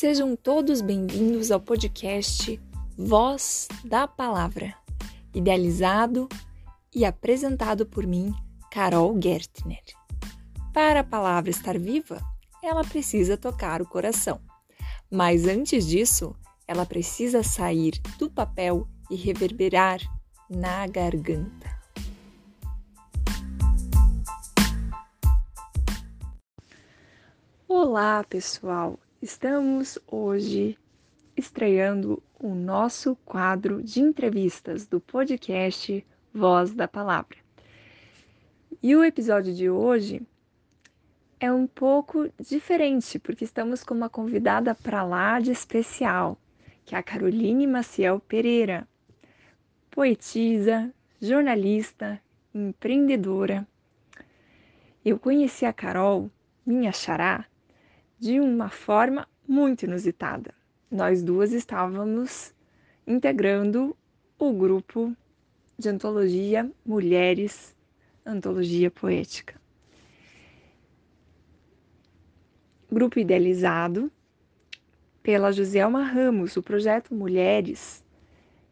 Sejam todos bem-vindos ao podcast Voz da Palavra, idealizado e apresentado por mim, Carol Gertner. Para a palavra estar viva, ela precisa tocar o coração. Mas antes disso, ela precisa sair do papel e reverberar na garganta. Olá, pessoal! Estamos hoje estreando o nosso quadro de entrevistas do podcast Voz da Palavra. E o episódio de hoje é um pouco diferente, porque estamos com uma convidada para lá de especial, que é a Caroline Maciel Pereira, poetisa, jornalista, empreendedora. Eu conheci a Carol, minha xará, de uma forma muito inusitada. Nós duas estávamos integrando o grupo de antologia Mulheres, Antologia Poética. Grupo idealizado pela Joselma Ramos, o projeto Mulheres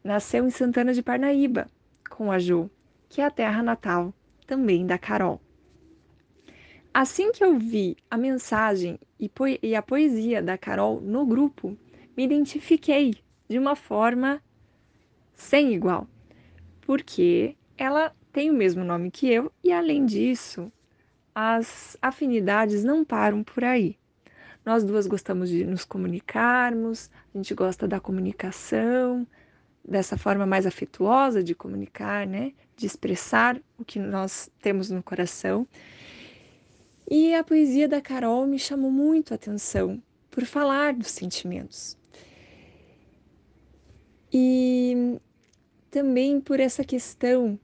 nasceu em Santana de Parnaíba, com a Jo, que é a terra natal também da Carol. Assim que eu vi a mensagem e, a poesia da Carol no grupo, me identifiquei de uma forma sem igual, porque ela tem o mesmo nome que eu e, além disso, as afinidades não param por aí. Nós duas gostamos de nos comunicarmos, a gente gosta da comunicação, dessa forma mais afetuosa de comunicar, né? De expressar o que nós temos no coração. E a poesia da Carol me chamou muito a atenção por falar dos sentimentos. E também por essa questão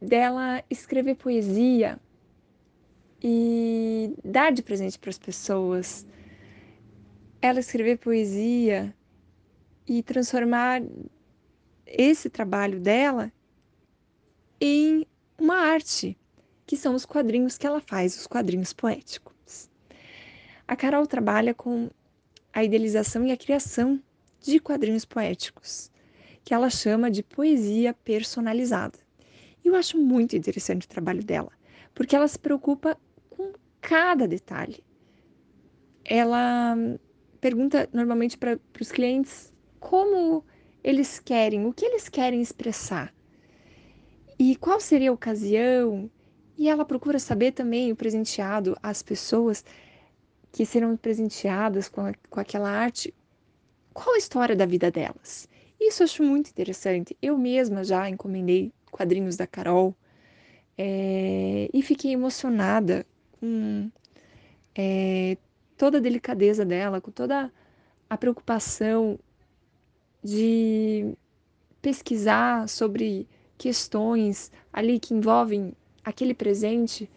dela escrever poesia e dar de presente para as pessoas. Ela escrever poesia e transformar esse trabalho dela em uma arte que são os quadrinhos que ela faz, os quadrinhos poéticos. A Carol trabalha com a idealização e a criação de quadrinhos poéticos, que ela chama de poesia personalizada. E eu acho muito interessante o trabalho dela, porque ela se preocupa com cada detalhe. Ela pergunta normalmente para os clientes como eles querem, o que eles querem expressar. E qual seria a ocasião, e ela procura saber também o presenteado, as pessoas que serão presenteadas com, a, com aquela arte, qual a história da vida delas. Isso eu acho muito interessante. Eu mesma já encomendei quadrinhos da Carol é, e fiquei emocionada com é, toda a delicadeza dela, com toda a preocupação de pesquisar sobre questões ali que envolvem aquele presente,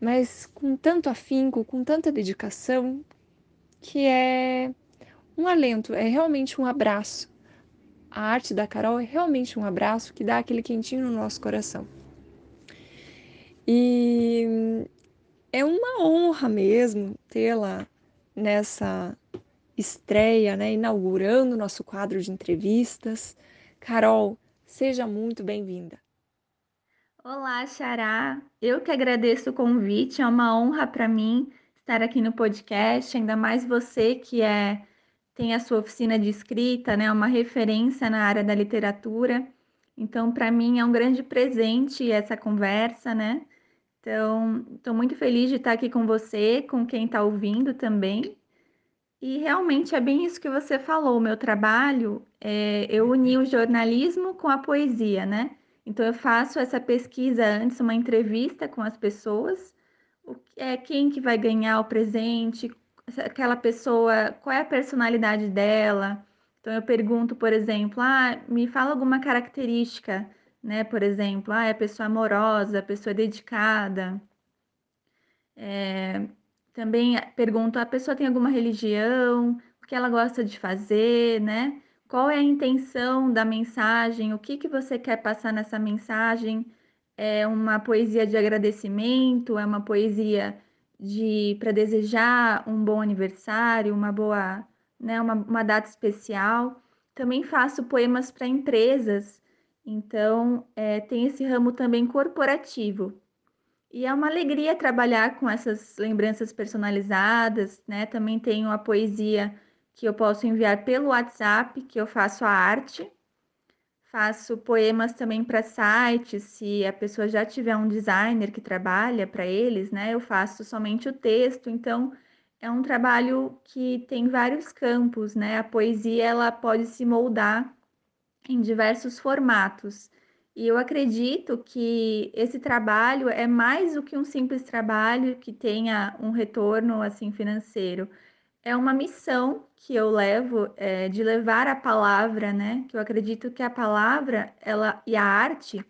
mas com tanto afinco, com tanta dedicação, que é um alento, é realmente um abraço. A arte da Carol é realmente um abraço que dá aquele quentinho no nosso coração. E é uma honra mesmo tê-la nessa estreia, né, inaugurando nosso quadro de entrevistas. Carol, seja muito bem-vinda. Olá, Xará. Eu que agradeço o convite, é uma honra para mim estar aqui no podcast, ainda mais você que é tem a sua oficina de escrita, né, uma referência na área da literatura. Então, para mim é um grande presente essa conversa, né? Então, estou muito feliz de estar aqui com você, com quem está ouvindo também. E realmente é bem isso que você falou. O meu trabalho, é, eu uni o jornalismo com a poesia, né? Então eu faço essa pesquisa antes, uma entrevista com as pessoas, o é quem que vai ganhar o presente, aquela pessoa, qual é a personalidade dela. Então eu pergunto, por exemplo, ah, me fala alguma característica, né? Por exemplo, ah, é pessoa amorosa, pessoa dedicada. É, também pergunto, a pessoa tem alguma religião, o que ela gosta de fazer, né? Qual é a intenção da mensagem? O que, que você quer passar nessa mensagem? É uma poesia de agradecimento? É uma poesia de para desejar um bom aniversário, uma boa né, uma, uma data especial. Também faço poemas para empresas, então é, tem esse ramo também corporativo. E é uma alegria trabalhar com essas lembranças personalizadas, né? Também tenho a poesia que eu posso enviar pelo WhatsApp, que eu faço a arte. Faço poemas também para sites, se a pessoa já tiver um designer que trabalha para eles, né? Eu faço somente o texto, então é um trabalho que tem vários campos, né? A poesia ela pode se moldar em diversos formatos. E eu acredito que esse trabalho é mais do que um simples trabalho que tenha um retorno assim financeiro é uma missão que eu levo é, de levar a palavra, né? Que eu acredito que a palavra ela, e a arte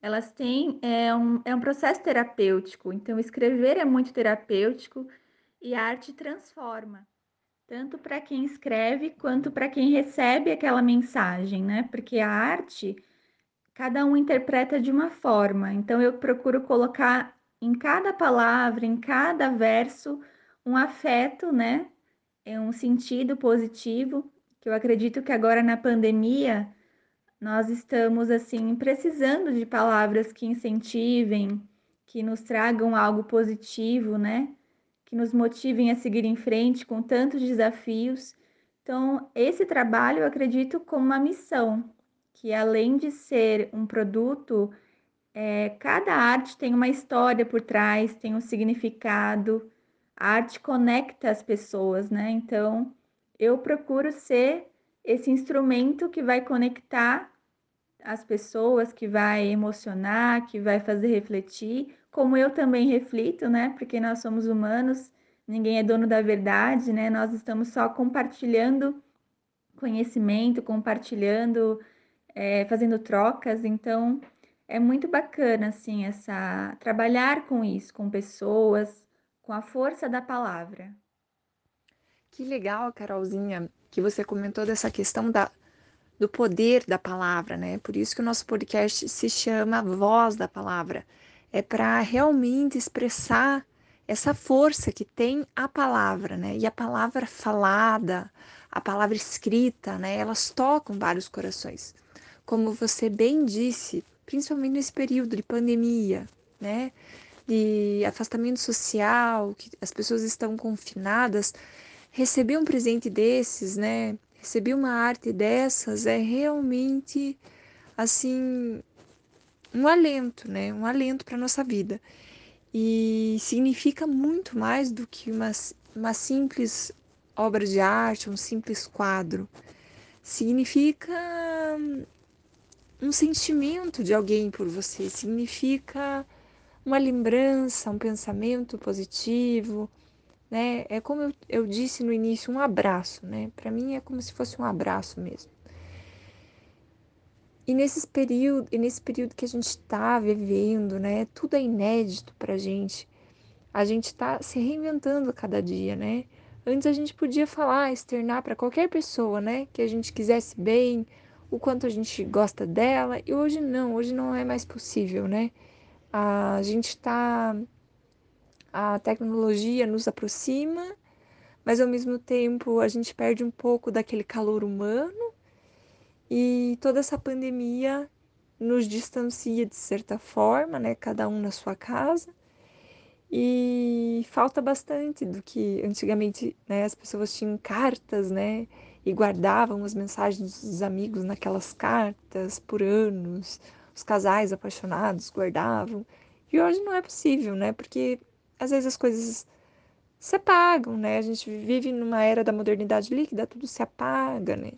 elas têm é um, é um processo terapêutico. Então, escrever é muito terapêutico e a arte transforma, tanto para quem escreve quanto para quem recebe aquela mensagem, né? Porque a arte, cada um interpreta de uma forma. Então, eu procuro colocar em cada palavra, em cada verso, um afeto, né? É um sentido positivo, que eu acredito que agora na pandemia nós estamos assim precisando de palavras que incentivem, que nos tragam algo positivo, né? Que nos motivem a seguir em frente com tantos desafios. Então, esse trabalho eu acredito como uma missão, que além de ser um produto, é, cada arte tem uma história por trás, tem um significado a arte conecta as pessoas, né? Então, eu procuro ser esse instrumento que vai conectar as pessoas, que vai emocionar, que vai fazer refletir, como eu também reflito, né? Porque nós somos humanos, ninguém é dono da verdade, né? Nós estamos só compartilhando conhecimento, compartilhando, é, fazendo trocas, então é muito bacana assim essa trabalhar com isso, com pessoas, com a força da palavra. Que legal, Carolzinha, que você comentou dessa questão da, do poder da palavra, né? Por isso que o nosso podcast se chama Voz da Palavra. É para realmente expressar essa força que tem a palavra, né? E a palavra falada, a palavra escrita, né? Elas tocam vários corações. Como você bem disse, principalmente nesse período de pandemia, né? De afastamento social, que as pessoas estão confinadas, receber um presente desses, né? Receber uma arte dessas é realmente assim um alento, né? Um alento para nossa vida. E significa muito mais do que uma, uma simples obra de arte, um simples quadro. Significa um sentimento de alguém por você, significa uma lembrança, um pensamento positivo, né? É como eu, eu disse no início, um abraço, né? Para mim é como se fosse um abraço mesmo. E nesse período, e nesse período que a gente está vivendo, né? Tudo é inédito para gente. A gente está se reinventando a cada dia, né? Antes a gente podia falar, externar para qualquer pessoa, né? Que a gente quisesse bem, o quanto a gente gosta dela. E hoje não, hoje não é mais possível, né? A gente está. A tecnologia nos aproxima, mas ao mesmo tempo a gente perde um pouco daquele calor humano e toda essa pandemia nos distancia de certa forma, né? Cada um na sua casa. E falta bastante do que antigamente, né, as pessoas tinham cartas, né, e guardavam as mensagens dos amigos naquelas cartas por anos os casais apaixonados guardavam. E hoje não é possível, né? Porque às vezes as coisas se apagam, né? A gente vive numa era da modernidade líquida, tudo se apaga, né?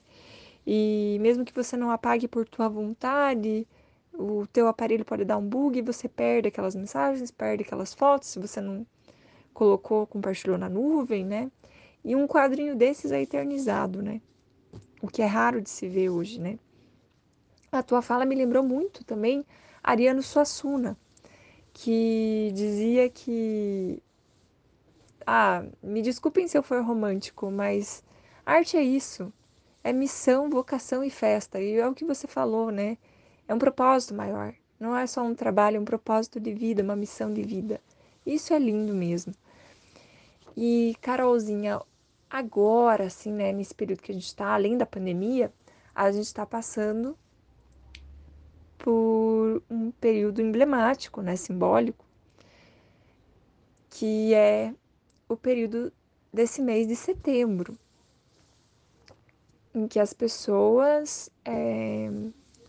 E mesmo que você não apague por tua vontade, o teu aparelho pode dar um bug e você perde aquelas mensagens, perde aquelas fotos, se você não colocou, compartilhou na nuvem, né? E um quadrinho desses é eternizado, né? O que é raro de se ver hoje, né? A tua fala me lembrou muito também Ariano Suassuna, que dizia que. Ah, me desculpem se eu for romântico, mas arte é isso. É missão, vocação e festa. E é o que você falou, né? É um propósito maior. Não é só um trabalho, é um propósito de vida, uma missão de vida. Isso é lindo mesmo. E, Carolzinha, agora, assim, né, nesse período que a gente está, além da pandemia, a gente está passando por um período emblemático, né, simbólico, que é o período desse mês de setembro, em que as pessoas é,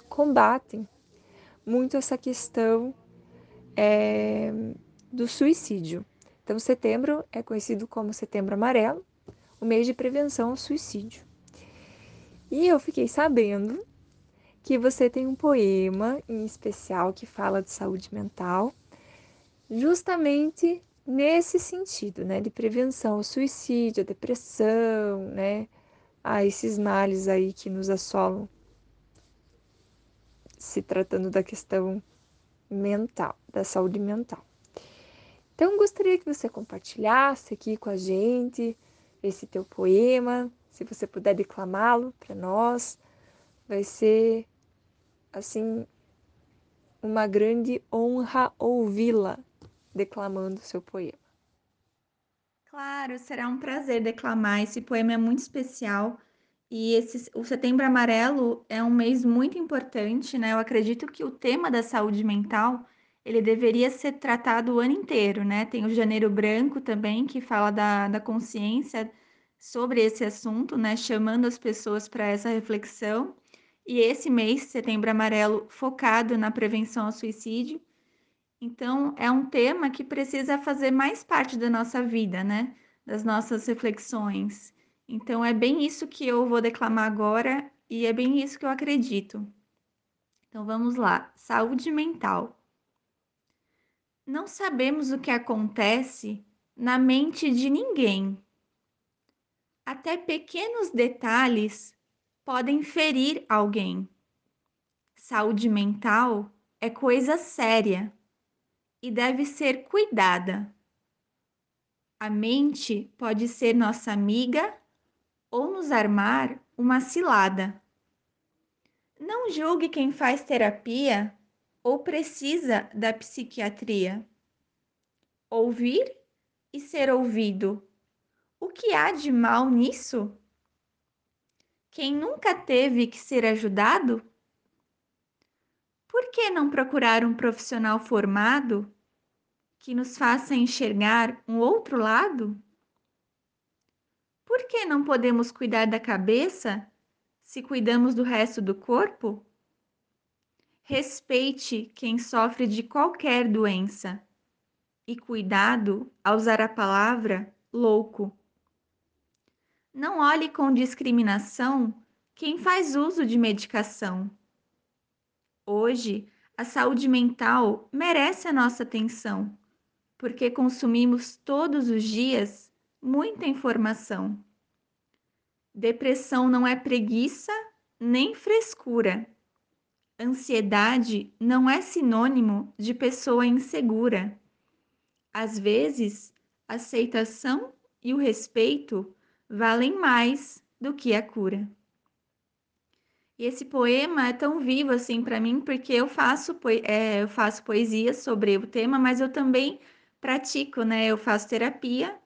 combatem muito essa questão é, do suicídio. Então, setembro é conhecido como Setembro Amarelo, o mês de prevenção ao suicídio. E eu fiquei sabendo que você tem um poema em especial que fala de saúde mental, justamente nesse sentido, né, de prevenção ao suicídio, à depressão, né, a esses males aí que nos assolam, se tratando da questão mental, da saúde mental. Então, gostaria que você compartilhasse aqui com a gente esse teu poema, se você puder declamá-lo para nós, vai ser assim uma grande honra ouvi-la declamando seu poema. Claro, será um prazer declamar. Esse poema é muito especial e esse, o Setembro Amarelo é um mês muito importante, né? Eu acredito que o tema da saúde mental ele deveria ser tratado o ano inteiro, né? Tem o Janeiro Branco também, que fala da, da consciência sobre esse assunto, né? Chamando as pessoas para essa reflexão. E esse mês, Setembro Amarelo, focado na prevenção ao suicídio. Então, é um tema que precisa fazer mais parte da nossa vida, né? Das nossas reflexões. Então, é bem isso que eu vou declamar agora e é bem isso que eu acredito. Então, vamos lá. Saúde mental. Não sabemos o que acontece na mente de ninguém. Até pequenos detalhes podem ferir alguém. Saúde mental é coisa séria e deve ser cuidada. A mente pode ser nossa amiga ou nos armar uma cilada. Não julgue quem faz terapia ou precisa da psiquiatria. Ouvir e ser ouvido. O que há de mal nisso? Quem nunca teve que ser ajudado por que não procurar um profissional formado que nos faça enxergar um outro lado? Por que não podemos cuidar da cabeça se cuidamos do resto do corpo? Respeite quem sofre de qualquer doença e cuidado ao usar a palavra louco. Não olhe com discriminação quem faz uso de medicação Hoje, a saúde mental merece a nossa atenção, porque consumimos todos os dias muita informação. Depressão não é preguiça nem frescura. Ansiedade não é sinônimo de pessoa insegura. Às vezes, aceitação e o respeito valem mais do que a cura. E esse poema é tão vivo assim para mim porque eu faço, é, eu faço poesia sobre o tema, mas eu também pratico, né? Eu faço terapia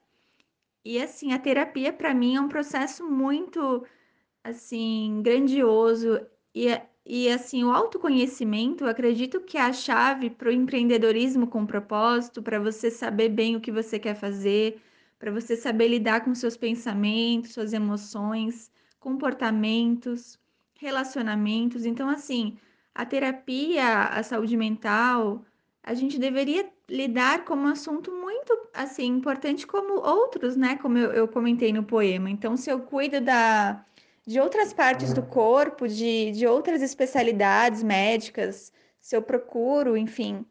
e assim a terapia para mim é um processo muito assim grandioso e, e assim o autoconhecimento, eu acredito que é a chave para o empreendedorismo com propósito, para você saber bem o que você quer fazer, para você saber lidar com seus pensamentos, suas emoções, comportamentos relacionamentos. Então, assim, a terapia, a saúde mental, a gente deveria lidar como um assunto muito, assim, importante como outros, né? Como eu, eu comentei no poema. Então, se eu cuido da, de outras partes do corpo, de, de outras especialidades médicas, se eu procuro, enfim,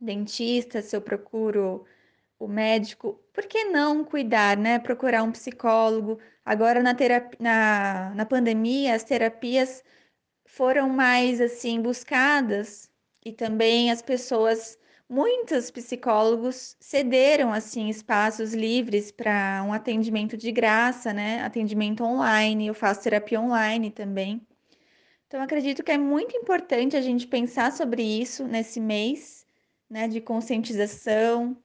dentista, se eu procuro o médico, por que não cuidar, né? Procurar um psicólogo. Agora na terapia, na, na pandemia, as terapias foram mais assim buscadas e também as pessoas, muitos psicólogos cederam assim espaços livres para um atendimento de graça, né? Atendimento online. Eu faço terapia online também. Então acredito que é muito importante a gente pensar sobre isso nesse mês, né, de conscientização,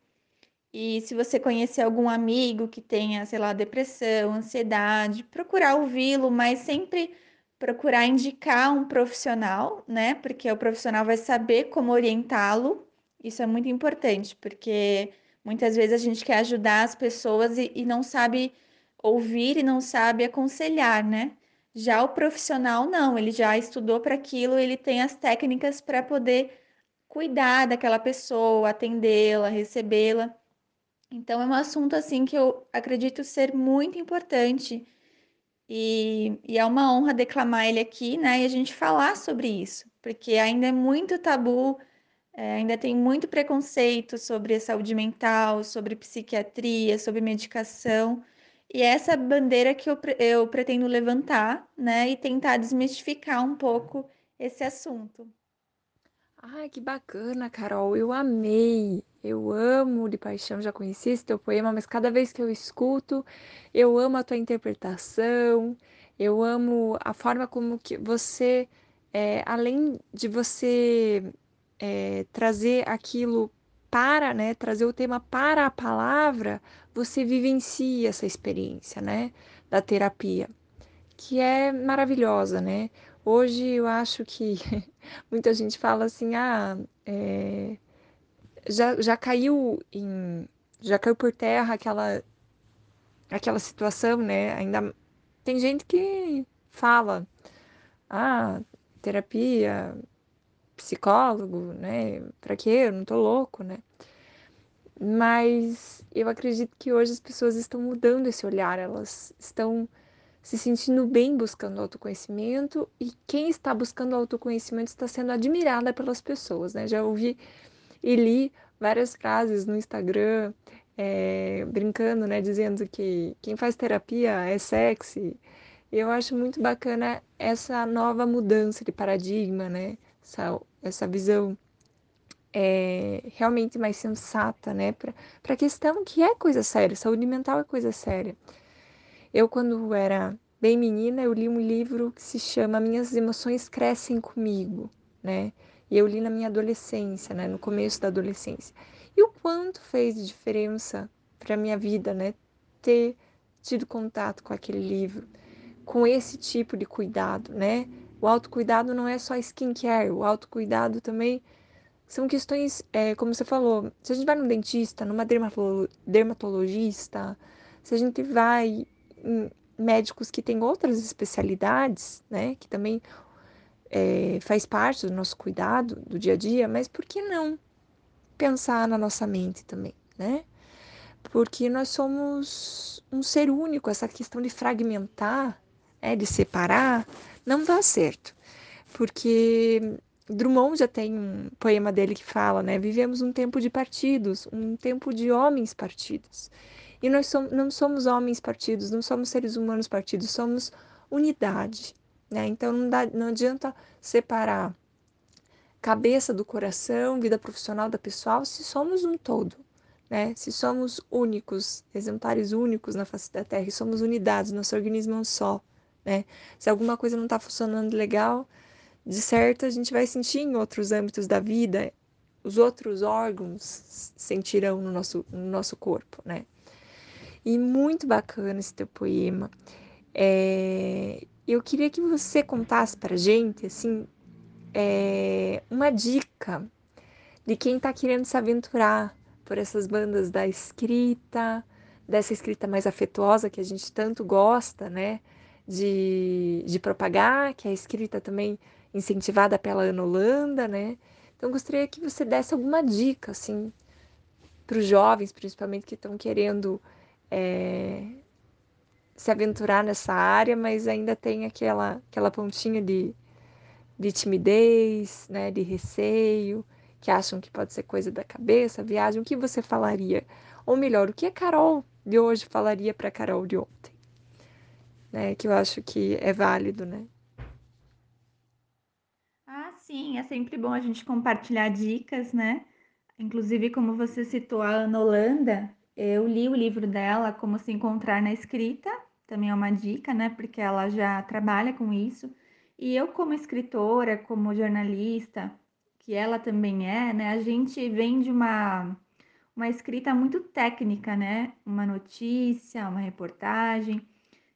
E se você conhecer algum amigo que tenha, sei lá, depressão, ansiedade, procurar ouvi-lo, mas sempre procurar indicar um profissional, né? Porque o profissional vai saber como orientá-lo. Isso é muito importante, porque muitas vezes a gente quer ajudar as pessoas e, e não sabe ouvir e não sabe aconselhar, né? Já o profissional não, ele já estudou para aquilo, ele tem as técnicas para poder cuidar daquela pessoa, atendê-la, recebê-la. Então é um assunto assim que eu acredito ser muito importante e, e é uma honra declamar ele aqui, né? E a gente falar sobre isso, porque ainda é muito tabu, é, ainda tem muito preconceito sobre saúde mental, sobre psiquiatria, sobre medicação. E é essa bandeira que eu, eu pretendo levantar, né? E tentar desmistificar um pouco esse assunto. Ai, que bacana, Carol. Eu amei. Eu amo de paixão, já conheci esse teu poema, mas cada vez que eu escuto, eu amo a tua interpretação, eu amo a forma como que você, é, além de você é, trazer aquilo para, né, trazer o tema para a palavra, você vivencia essa experiência, né, da terapia, que é maravilhosa, né? Hoje eu acho que muita gente fala assim, ah, é, já, já caiu em, já caiu por terra aquela, aquela situação, né? Ainda tem gente que fala, ah, terapia, psicólogo, né? Pra quê? Eu não tô louco, né? Mas eu acredito que hoje as pessoas estão mudando esse olhar, elas estão se sentindo bem buscando autoconhecimento e quem está buscando autoconhecimento está sendo admirada pelas pessoas, né? Já ouvi e li várias frases no Instagram, é, brincando, né? Dizendo que quem faz terapia é sexy. Eu acho muito bacana essa nova mudança de paradigma, né? Essa, essa visão é, realmente mais sensata, né? Para a questão que é coisa séria, saúde mental é coisa séria. Eu, quando era bem menina, eu li um livro que se chama Minhas Emoções Crescem Comigo, né? E eu li na minha adolescência, né? No começo da adolescência. E o quanto fez diferença para minha vida, né? Ter tido contato com aquele livro, com esse tipo de cuidado, né? O autocuidado não é só skincare, o autocuidado também são questões, é, como você falou, se a gente vai num dentista, numa dermatologista, se a gente vai médicos que têm outras especialidades, né, que também é, faz parte do nosso cuidado do dia a dia, mas por que não pensar na nossa mente também, né? Porque nós somos um ser único, essa questão de fragmentar, né, de separar, não dá certo. Porque Drummond já tem um poema dele que fala, né? Vivemos um tempo de partidos, um tempo de homens partidos. E nós somos, não somos homens partidos, não somos seres humanos partidos, somos unidade. Né? Então não, dá, não adianta separar cabeça do coração, vida profissional da pessoal, se somos um todo. Né? Se somos únicos, exemplares únicos na face da Terra, e somos unidades, nosso organismo é um só. Né? Se alguma coisa não está funcionando legal, de certo a gente vai sentir em outros âmbitos da vida, os outros órgãos sentirão no nosso, no nosso corpo, né? E muito bacana esse teu poema. É, eu queria que você contasse para gente, assim, é, uma dica de quem está querendo se aventurar por essas bandas da escrita, dessa escrita mais afetuosa que a gente tanto gosta, né? De, de propagar, que é a escrita também incentivada pela Ana Holanda, né? Então, gostaria que você desse alguma dica, assim, para os jovens, principalmente, que estão querendo é, se aventurar nessa área, mas ainda tem aquela, aquela pontinha de, de timidez, né, de receio, que acham que pode ser coisa da cabeça, viagem. O que você falaria? Ou melhor, o que a Carol de hoje falaria para a Carol de ontem? Né, que eu acho que é válido, né? Ah, sim, é sempre bom a gente compartilhar dicas, né? Inclusive, como você citou a Ana Holanda, eu li o livro dela, Como Se Encontrar na Escrita, também é uma dica, né? Porque ela já trabalha com isso. E eu, como escritora, como jornalista, que ela também é, né? A gente vem de uma, uma escrita muito técnica, né? Uma notícia, uma reportagem.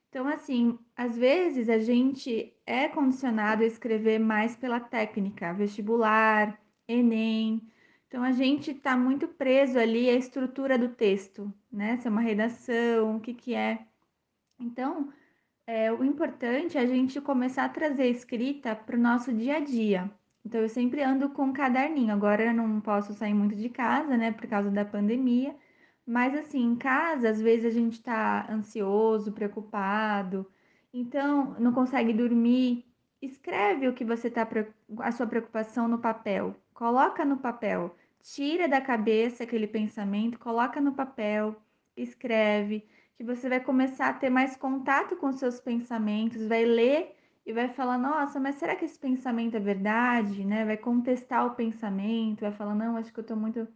Então, assim, às vezes a gente é condicionado a escrever mais pela técnica, vestibular, Enem. Então, a gente está muito preso ali à estrutura do texto, né? Se é uma redação, o que, que é. Então, é, o importante é a gente começar a trazer escrita para o nosso dia a dia. Então, eu sempre ando com um caderninho. Agora eu não posso sair muito de casa, né, por causa da pandemia. Mas, assim, em casa, às vezes a gente está ansioso, preocupado, então não consegue dormir. Escreve o que você está, a sua preocupação no papel. Coloca no papel. Tira da cabeça aquele pensamento, coloca no papel, escreve que você vai começar a ter mais contato com seus pensamentos, vai ler e vai falar, nossa, mas será que esse pensamento é verdade, né? Vai contestar o pensamento, vai falar, não, acho que eu tô muito,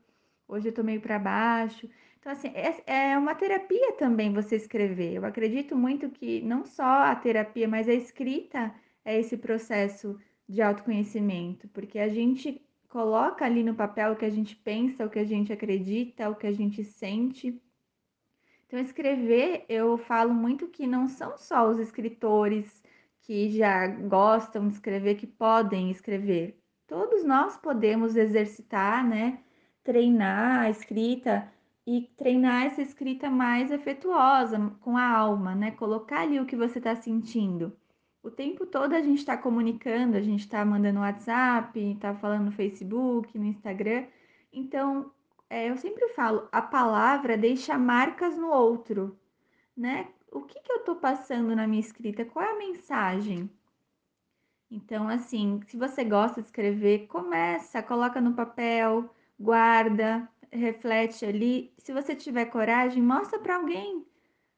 hoje eu tô meio para baixo. Então, assim, é, é uma terapia também você escrever. Eu acredito muito que não só a terapia, mas a escrita é esse processo de autoconhecimento, porque a gente coloca ali no papel o que a gente pensa, o que a gente acredita, o que a gente sente, então, escrever, eu falo muito que não são só os escritores que já gostam de escrever que podem escrever. Todos nós podemos exercitar, né? Treinar a escrita e treinar essa escrita mais afetuosa, com a alma, né? Colocar ali o que você está sentindo. O tempo todo a gente está comunicando, a gente está mandando WhatsApp, está falando no Facebook, no Instagram. Então, é, eu sempre falo, a palavra deixa marcas no outro, né? O que, que eu estou passando na minha escrita? Qual é a mensagem? Então, assim, se você gosta de escrever, começa, coloca no papel, guarda, reflete ali. Se você tiver coragem, mostra para alguém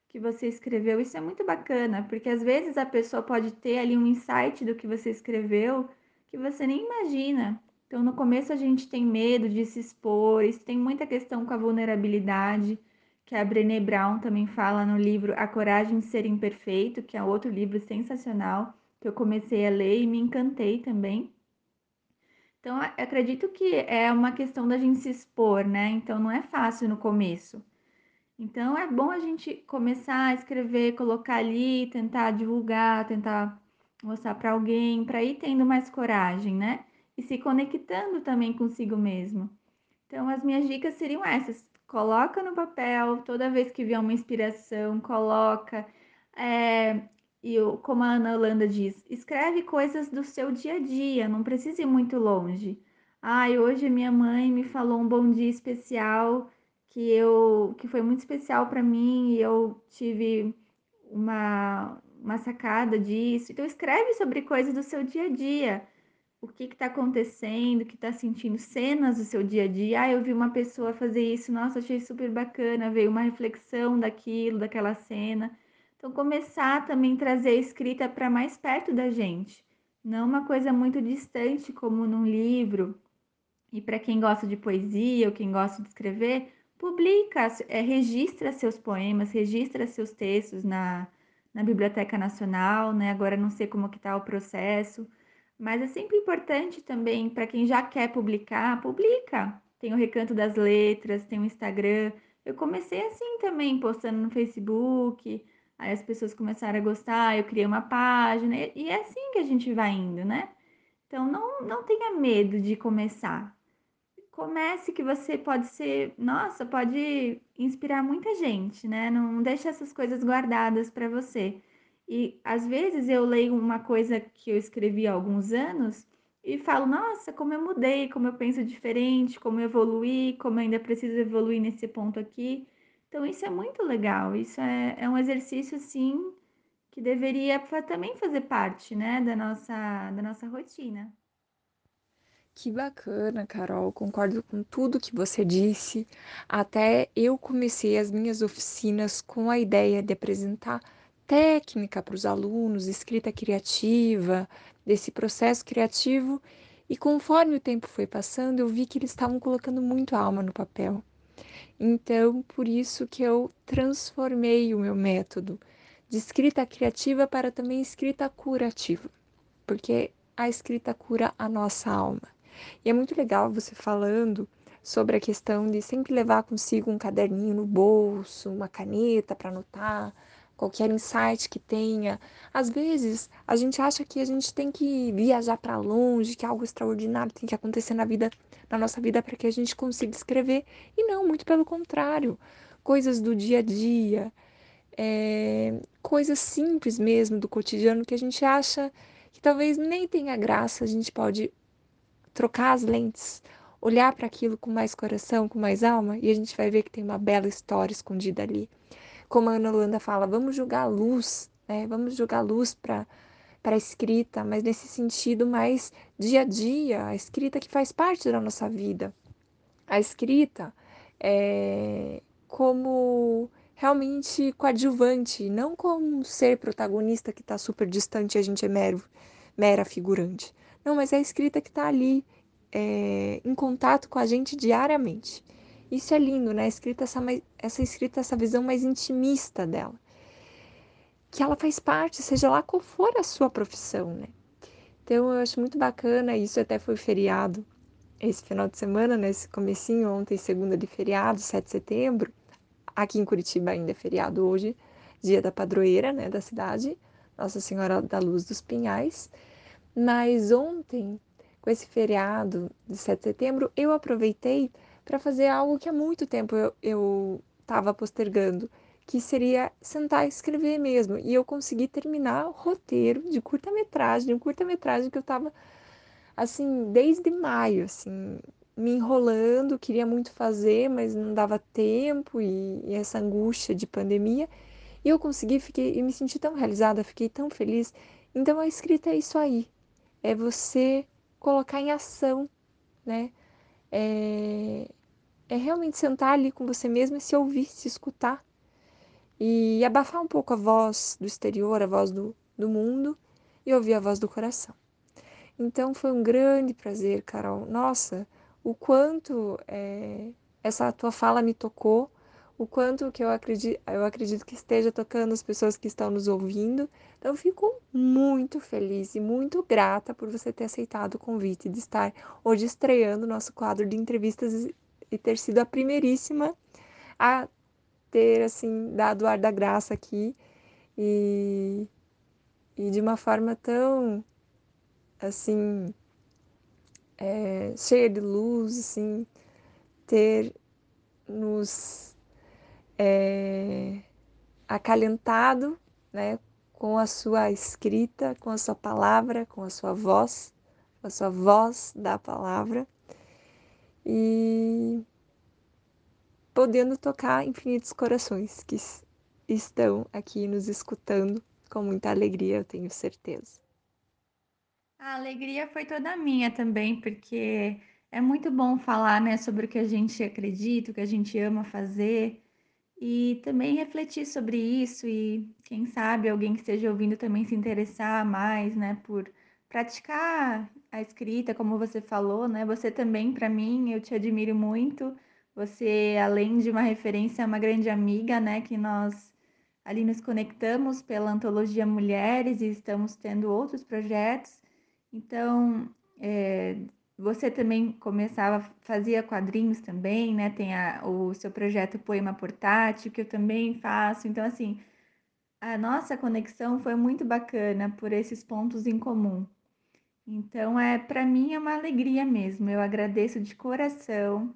que você escreveu. Isso é muito bacana, porque às vezes a pessoa pode ter ali um insight do que você escreveu que você nem imagina. Então, no começo a gente tem medo de se expor, isso tem muita questão com a vulnerabilidade, que a Brené Brown também fala no livro A Coragem de Ser Imperfeito, que é outro livro sensacional, que eu comecei a ler e me encantei também. Então, acredito que é uma questão da gente se expor, né? Então, não é fácil no começo. Então, é bom a gente começar a escrever, colocar ali, tentar divulgar, tentar mostrar para alguém, para ir tendo mais coragem, né? e se conectando também consigo mesmo. Então, as minhas dicas seriam essas: coloca no papel, toda vez que vier uma inspiração, coloca. É, e como a Ana Holanda diz, escreve coisas do seu dia a dia, não precisa ir muito longe. Ai, hoje minha mãe me falou um bom dia especial que eu que foi muito especial para mim e eu tive uma, uma sacada disso. Então escreve sobre coisas do seu dia a dia o que está acontecendo, o que está sentindo, cenas do seu dia a dia. Ah, eu vi uma pessoa fazer isso, nossa, achei super bacana, veio uma reflexão daquilo, daquela cena. Então, começar também a trazer a escrita para mais perto da gente, não uma coisa muito distante, como num livro. E para quem gosta de poesia ou quem gosta de escrever, publica, é, registra seus poemas, registra seus textos na, na Biblioteca Nacional, né? Agora não sei como que está o processo, mas é sempre importante também para quem já quer publicar, publica. Tem o Recanto das Letras, tem o Instagram. Eu comecei assim também, postando no Facebook. Aí as pessoas começaram a gostar, eu criei uma página. E é assim que a gente vai indo, né? Então não, não tenha medo de começar. Comece que você pode ser, nossa, pode inspirar muita gente, né? Não deixe essas coisas guardadas para você. E às vezes eu leio uma coisa que eu escrevi há alguns anos e falo, nossa, como eu mudei, como eu penso diferente, como eu evoluí, como eu ainda preciso evoluir nesse ponto aqui. Então isso é muito legal, isso é, é um exercício assim que deveria também fazer parte, né, da nossa, da nossa rotina. Que bacana, Carol. Concordo com tudo que você disse. Até eu comecei as minhas oficinas com a ideia de apresentar técnica para os alunos, escrita criativa, desse processo criativo. E conforme o tempo foi passando, eu vi que eles estavam colocando muito alma no papel. Então, por isso que eu transformei o meu método de escrita criativa para também escrita curativa, porque a escrita cura a nossa alma. E é muito legal você falando sobre a questão de sempre levar consigo um caderninho no bolso, uma caneta para anotar, qualquer insight que tenha. Às vezes, a gente acha que a gente tem que viajar para longe, que algo extraordinário tem que acontecer na vida, na nossa vida para que a gente consiga escrever. E não, muito pelo contrário. Coisas do dia a dia, é, coisas simples mesmo do cotidiano que a gente acha que talvez nem tenha graça, a gente pode trocar as lentes, olhar para aquilo com mais coração, com mais alma, e a gente vai ver que tem uma bela história escondida ali. Como a Ana Holanda fala, vamos jogar luz, né? Vamos jogar luz para para a escrita, mas nesse sentido mais dia a dia, a escrita que faz parte da nossa vida. A escrita é como realmente coadjuvante, não como um ser protagonista que está super distante e a gente é mero, mera figurante. Não, mas é a escrita que está ali é, em contato com a gente diariamente. Isso é lindo, né? Escrita, essa, essa escrita, essa visão mais intimista dela. Que ela faz parte, seja lá qual for a sua profissão, né? Então eu acho muito bacana, isso até foi feriado esse final de semana, nesse né? comecinho, ontem, segunda de feriado, 7 de setembro, Aqui em Curitiba ainda é feriado hoje, dia da padroeira, né, da cidade, Nossa Senhora da Luz dos Pinhais. Mas ontem, com esse feriado de 7 de setembro, eu aproveitei para fazer algo que há muito tempo eu estava postergando, que seria sentar e escrever mesmo. E eu consegui terminar o roteiro de curta-metragem, um curta-metragem que eu estava assim desde maio, assim, me enrolando, queria muito fazer, mas não dava tempo e, e essa angústia de pandemia. E eu consegui, fiquei e me senti tão realizada, fiquei tão feliz. Então a escrita é isso aí, é você colocar em ação, né? É, é realmente sentar ali com você mesmo e se ouvir, se escutar e abafar um pouco a voz do exterior, a voz do, do mundo e ouvir a voz do coração. Então foi um grande prazer, Carol. Nossa, o quanto é, essa tua fala me tocou, o quanto que eu acredito, eu acredito que esteja tocando as pessoas que estão nos ouvindo. Então, fico muito feliz e muito grata por você ter aceitado o convite de estar hoje estreando o nosso quadro de entrevistas e ter sido a primeiríssima a ter, assim, dado o ar da graça aqui e, e de uma forma tão, assim, é, cheia de luz, assim, ter nos é, acalentado, né, com a sua escrita, com a sua palavra, com a sua voz, com a sua voz da palavra e podendo tocar infinitos corações que estão aqui nos escutando com muita alegria, eu tenho certeza. A alegria foi toda minha também, porque é muito bom falar, né, sobre o que a gente acredita, o que a gente ama fazer e também refletir sobre isso e quem sabe alguém que esteja ouvindo também se interessar mais, né, por praticar a escrita, como você falou, né? Você também, para mim, eu te admiro muito. Você, além de uma referência, é uma grande amiga, né, que nós ali nos conectamos pela antologia Mulheres e estamos tendo outros projetos. Então, é, você também começava, fazia quadrinhos também, né? Tem a, o seu projeto Poema Portátil, que eu também faço. Então, assim, a nossa conexão foi muito bacana por esses pontos em comum. Então, é para mim é uma alegria mesmo. Eu agradeço de coração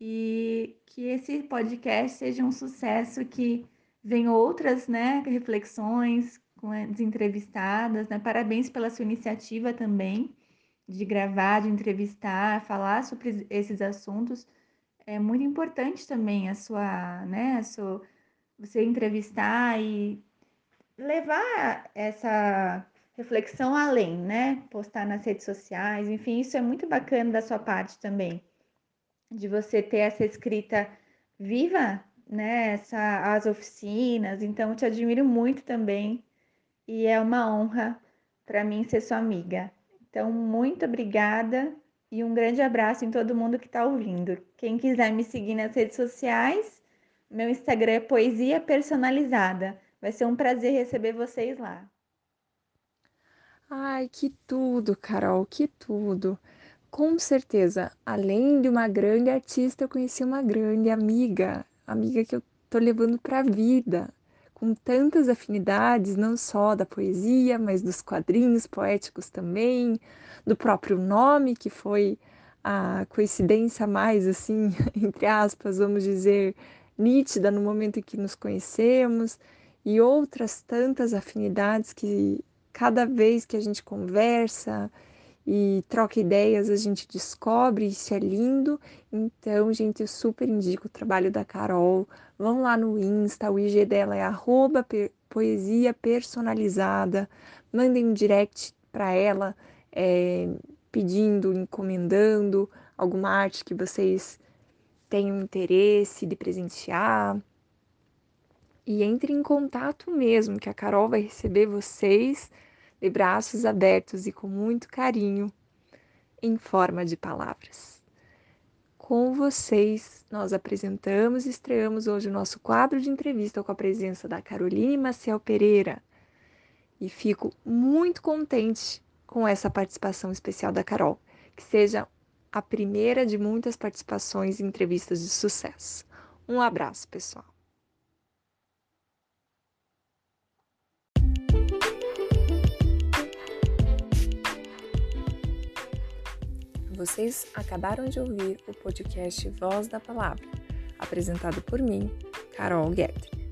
e que esse podcast seja um sucesso, que venham outras, né, reflexões com as entrevistadas, né? Parabéns pela sua iniciativa também de gravar, de entrevistar, falar sobre esses assuntos. É muito importante também a sua, né, a sua, você entrevistar e levar essa reflexão além, né? Postar nas redes sociais, enfim, isso é muito bacana da sua parte também, de você ter essa escrita viva, né? Essa, as oficinas, então te admiro muito também e é uma honra para mim ser sua amiga. Então, muito obrigada e um grande abraço em todo mundo que está ouvindo. Quem quiser me seguir nas redes sociais, meu Instagram é Poesia Personalizada. Vai ser um prazer receber vocês lá. Ai, que tudo, Carol, que tudo. com certeza, além de uma grande artista, eu conheci uma grande amiga, amiga que eu tô levando para a vida, com tantas afinidades, não só da poesia, mas dos quadrinhos poéticos também, do próprio nome, que foi a coincidência mais assim, entre aspas, vamos dizer, nítida no momento em que nos conhecemos, e outras tantas afinidades que cada vez que a gente conversa e troca ideias, a gente descobre, isso é lindo. Então, gente, eu super indico o trabalho da Carol. Vão lá no Insta, o IG dela é arroba poesia personalizada. Mandem um direct para ela, é, pedindo, encomendando alguma arte que vocês tenham interesse de presentear. E entre em contato mesmo, que a Carol vai receber vocês de braços abertos e com muito carinho, em forma de palavras. Com vocês, nós apresentamos e estreamos hoje o nosso quadro de entrevista com a presença da Caroline Maciel Pereira. E fico muito contente com essa participação especial da Carol, que seja a primeira de muitas participações em entrevistas de sucesso. Um abraço, pessoal. Vocês acabaram de ouvir o podcast Voz da Palavra, apresentado por mim, Carol Guedes.